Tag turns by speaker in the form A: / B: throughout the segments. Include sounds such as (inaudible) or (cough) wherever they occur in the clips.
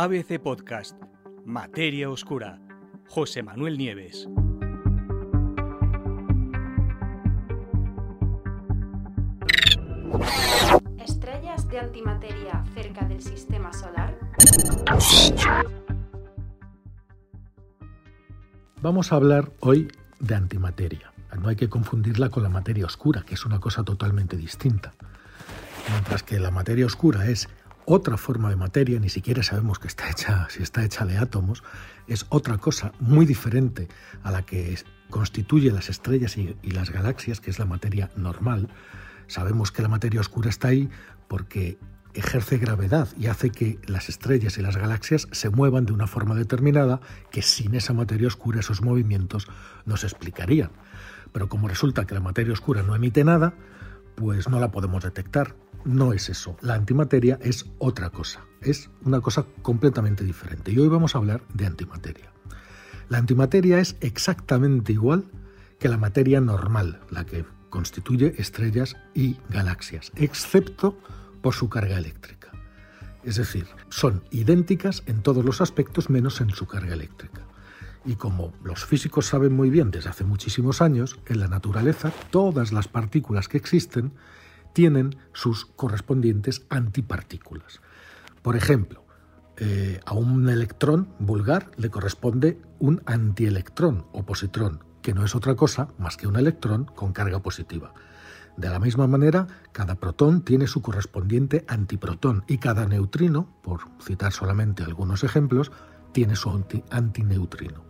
A: ABC Podcast, Materia Oscura, José Manuel Nieves.
B: ¿Estrellas de antimateria cerca del sistema solar?
C: Vamos a hablar hoy de antimateria. No hay que confundirla con la materia oscura, que es una cosa totalmente distinta. Mientras que la materia oscura es otra forma de materia, ni siquiera sabemos que está hecha, si está hecha de átomos, es otra cosa muy diferente a la que constituye las estrellas y, y las galaxias, que es la materia normal. Sabemos que la materia oscura está ahí porque ejerce gravedad y hace que las estrellas y las galaxias se muevan de una forma determinada que sin esa materia oscura esos movimientos no se explicarían. Pero como resulta que la materia oscura no emite nada, pues no la podemos detectar. No es eso. La antimateria es otra cosa. Es una cosa completamente diferente. Y hoy vamos a hablar de antimateria. La antimateria es exactamente igual que la materia normal, la que constituye estrellas y galaxias, excepto por su carga eléctrica. Es decir, son idénticas en todos los aspectos menos en su carga eléctrica. Y como los físicos saben muy bien desde hace muchísimos años, en la naturaleza todas las partículas que existen tienen sus correspondientes antipartículas. Por ejemplo, eh, a un electrón vulgar le corresponde un antielectrón o positrón, que no es otra cosa más que un electrón con carga positiva. De la misma manera, cada protón tiene su correspondiente antiprotón y cada neutrino, por citar solamente algunos ejemplos, tiene su antineutrino.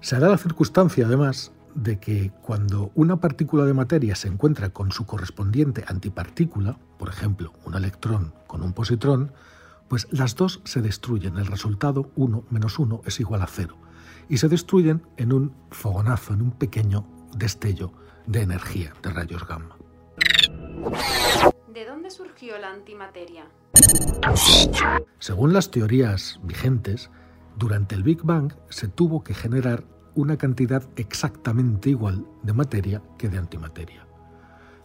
C: Se da la circunstancia, además, de que cuando una partícula de materia se encuentra con su correspondiente antipartícula, por ejemplo, un electrón con un positrón, pues las dos se destruyen. El resultado 1 menos 1 es igual a 0. Y se destruyen en un fogonazo, en un pequeño destello de energía, de rayos gamma.
B: ¿De dónde surgió la antimateria?
C: Según las teorías vigentes, durante el Big Bang se tuvo que generar una cantidad exactamente igual de materia que de antimateria.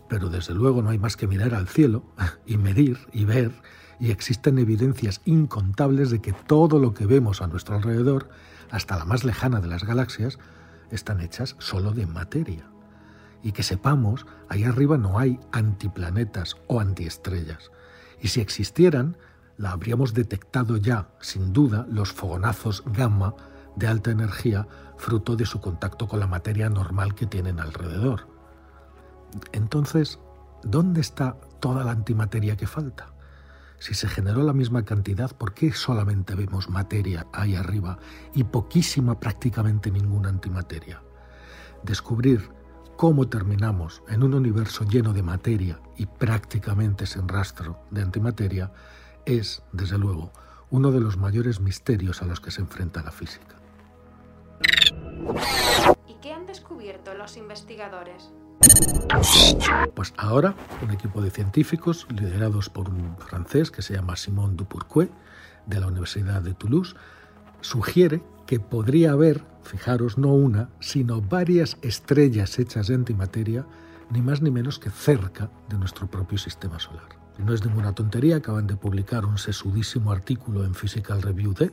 C: Pero desde luego no hay más que mirar al cielo (laughs) y medir y ver, y existen evidencias incontables de que todo lo que vemos a nuestro alrededor, hasta la más lejana de las galaxias, están hechas solo de materia. Y que sepamos, ahí arriba no hay antiplanetas o antiestrellas. Y si existieran, la habríamos detectado ya, sin duda, los fogonazos gamma de alta energía fruto de su contacto con la materia normal que tienen alrededor. Entonces, ¿dónde está toda la antimateria que falta? Si se generó la misma cantidad, ¿por qué solamente vemos materia ahí arriba y poquísima, prácticamente ninguna antimateria? Descubrir cómo terminamos en un universo lleno de materia y prácticamente sin rastro de antimateria es, desde luego, uno de los mayores misterios a los que se enfrenta la física.
B: ¿Y qué han descubierto los investigadores?
C: Pues ahora un equipo de científicos liderados por un francés que se llama Simon Dupourquet de la Universidad de Toulouse sugiere que podría haber, fijaros, no una, sino varias estrellas hechas de antimateria, ni más ni menos que cerca de nuestro propio sistema solar. no es ninguna tontería, acaban de publicar un sesudísimo artículo en Physical Review D,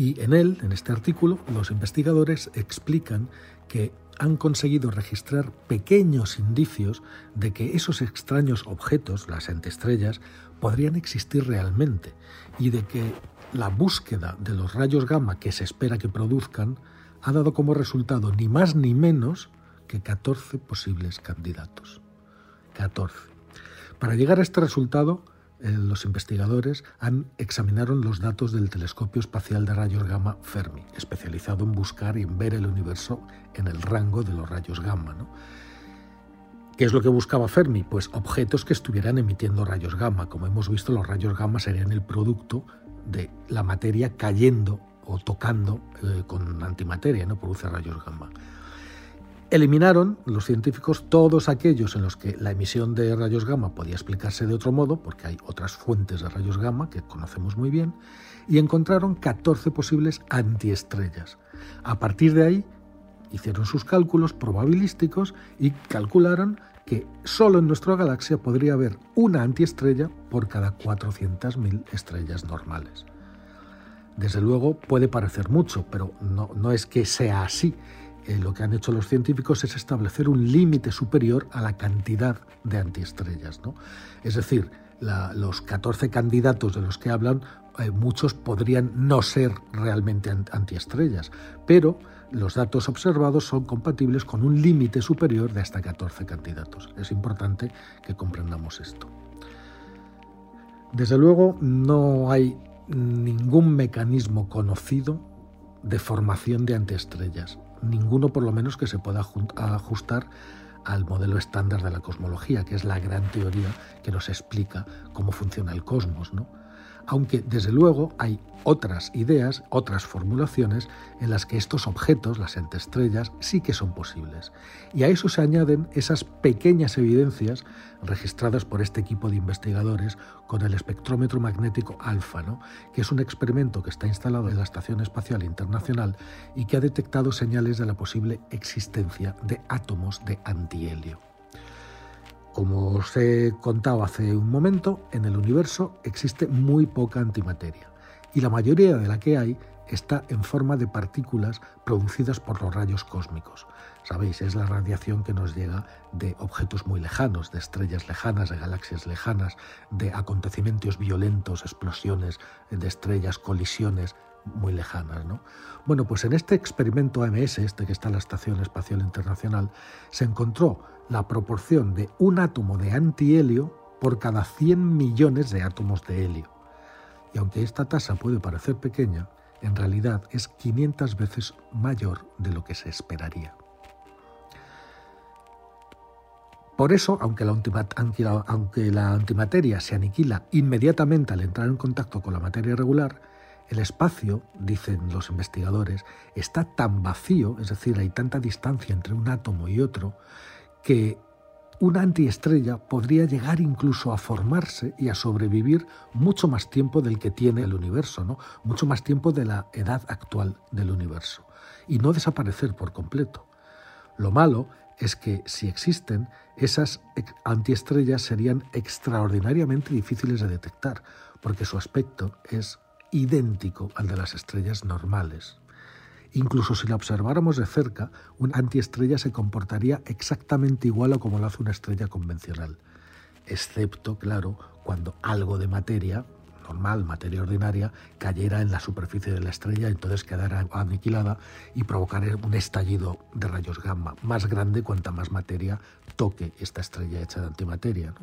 C: y en él, en este artículo, los investigadores explican que han conseguido registrar pequeños indicios de que esos extraños objetos, las anteestrellas, podrían existir realmente y de que la búsqueda de los rayos gamma que se espera que produzcan ha dado como resultado ni más ni menos que 14 posibles candidatos. 14. Para llegar a este resultado, eh, los investigadores han examinaron los datos del telescopio espacial de rayos gamma Fermi, especializado en buscar y en ver el universo en el rango de los rayos gamma. ¿Qué es lo que buscaba Fermi? Pues objetos que estuvieran emitiendo rayos gamma. Como hemos visto, los rayos gamma serían el producto de la materia cayendo o tocando eh, con antimateria, no produce rayos gamma. Eliminaron los científicos todos aquellos en los que la emisión de rayos gamma podía explicarse de otro modo, porque hay otras fuentes de rayos gamma que conocemos muy bien, y encontraron 14 posibles antiestrellas. A partir de ahí hicieron sus cálculos probabilísticos y calcularon que solo en nuestra galaxia podría haber una antiestrella por cada 400.000 estrellas normales. Desde luego puede parecer mucho, pero no, no es que sea así. Eh, lo que han hecho los científicos es establecer un límite superior a la cantidad de antiestrellas. ¿no? Es decir, los 14 candidatos de los que hablan, eh, muchos podrían no ser realmente antiestrellas, pero los datos observados son compatibles con un límite superior de hasta 14 candidatos. Es importante que comprendamos esto. Desde luego, no hay ningún mecanismo conocido de formación de antiestrellas, ninguno por lo menos que se pueda ajustar al modelo estándar de la cosmología, que es la gran teoría que nos explica cómo funciona el cosmos, ¿no? Aunque desde luego hay otras ideas, otras formulaciones en las que estos objetos, las entestrellas, sí que son posibles. Y a eso se añaden esas pequeñas evidencias registradas por este equipo de investigadores con el espectrómetro magnético alfa, que es un experimento que está instalado en la Estación Espacial Internacional y que ha detectado señales de la posible existencia de átomos de antihelio. Como os he contado hace un momento, en el universo existe muy poca antimateria y la mayoría de la que hay está en forma de partículas producidas por los rayos cósmicos. Sabéis, es la radiación que nos llega de objetos muy lejanos, de estrellas lejanas, de galaxias lejanas, de acontecimientos violentos, explosiones de estrellas, colisiones muy lejanas. ¿no? Bueno, pues en este experimento AMS, este que está en la Estación Espacial Internacional, se encontró la proporción de un átomo de antihelio por cada 100 millones de átomos de helio. Y aunque esta tasa puede parecer pequeña, en realidad es 500 veces mayor de lo que se esperaría. Por eso, aunque la, aunque la, antimateria se aniquila inmediatamente al entrar en contacto con la materia regular, el espacio, dicen los investigadores, está tan vacío, es decir, hay tanta distancia entre un átomo y otro, que una antiestrella podría llegar incluso a formarse y a sobrevivir mucho más tiempo del que tiene el universo, ¿no? mucho más tiempo de la edad actual del universo, y no desaparecer por completo. Lo malo es que si existen, esas antiestrellas serían extraordinariamente difíciles de detectar, porque su aspecto es idéntico al de las estrellas normales. Incluso si la observáramos de cerca, una antiestrella se comportaría exactamente igual a como lo hace una estrella convencional, excepto, claro, cuando algo de materia normal, materia ordinaria, cayera en la superficie de la estrella, entonces quedara aniquilada y provocara un estallido de rayos gamma más grande cuanta más materia toque esta estrella hecha de antimateria.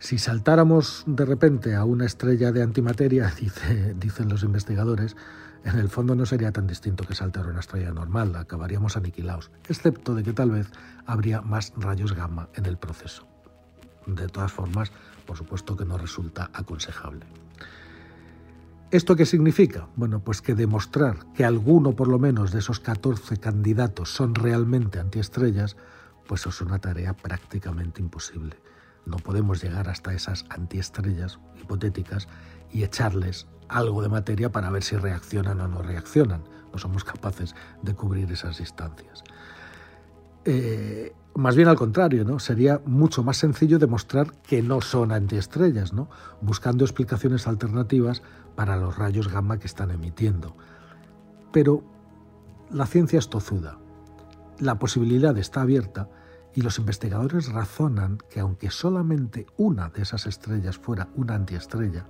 C: Si saltáramos de repente a una estrella de antimateria, (laughs) dicen los investigadores, en el fondo no sería tan distinto que saltar una estrella normal, acabaríamos aniquilados, excepto de que tal vez habría más rayos gamma en el proceso. De todas formas, por supuesto que no resulta aconsejable. ¿Esto qué significa? Bueno, pues que demostrar que alguno por lo menos de esos 14 candidatos son realmente antiestrellas, pues es una tarea prácticamente imposible. No podemos llegar hasta esas antiestrellas hipotéticas y echarles algo de materia para ver si reaccionan o no reaccionan. No somos capaces de cubrir esas distancias. Eh, más bien al contrario, ¿no? Sería mucho más sencillo demostrar que no son antiestrellas, ¿no? Buscando explicaciones alternativas para los rayos gamma que están emitiendo. Pero la ciencia es tozuda. La posibilidad está abierta y los investigadores razonan que aunque solamente una de esas estrellas fuera una antiestrella,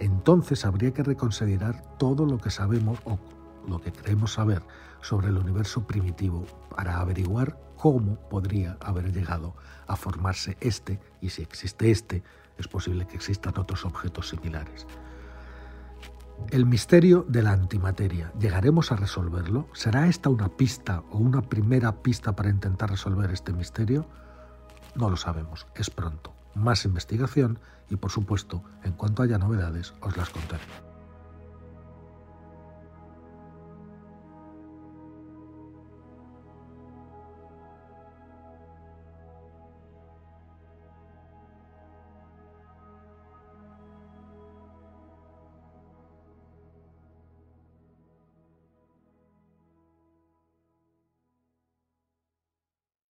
C: entonces habría que reconsiderar todo lo que sabemos o lo que creemos saber sobre el universo primitivo para averiguar cómo podría haber llegado a formarse este y si existe este, es posible que existan otros objetos similares. El misterio de la antimateria, ¿llegaremos a resolverlo? ¿Será esta una pista o una primera pista para intentar resolver este misterio? No lo sabemos, es pronto más investigación y por supuesto, en cuanto haya novedades, os las contaré.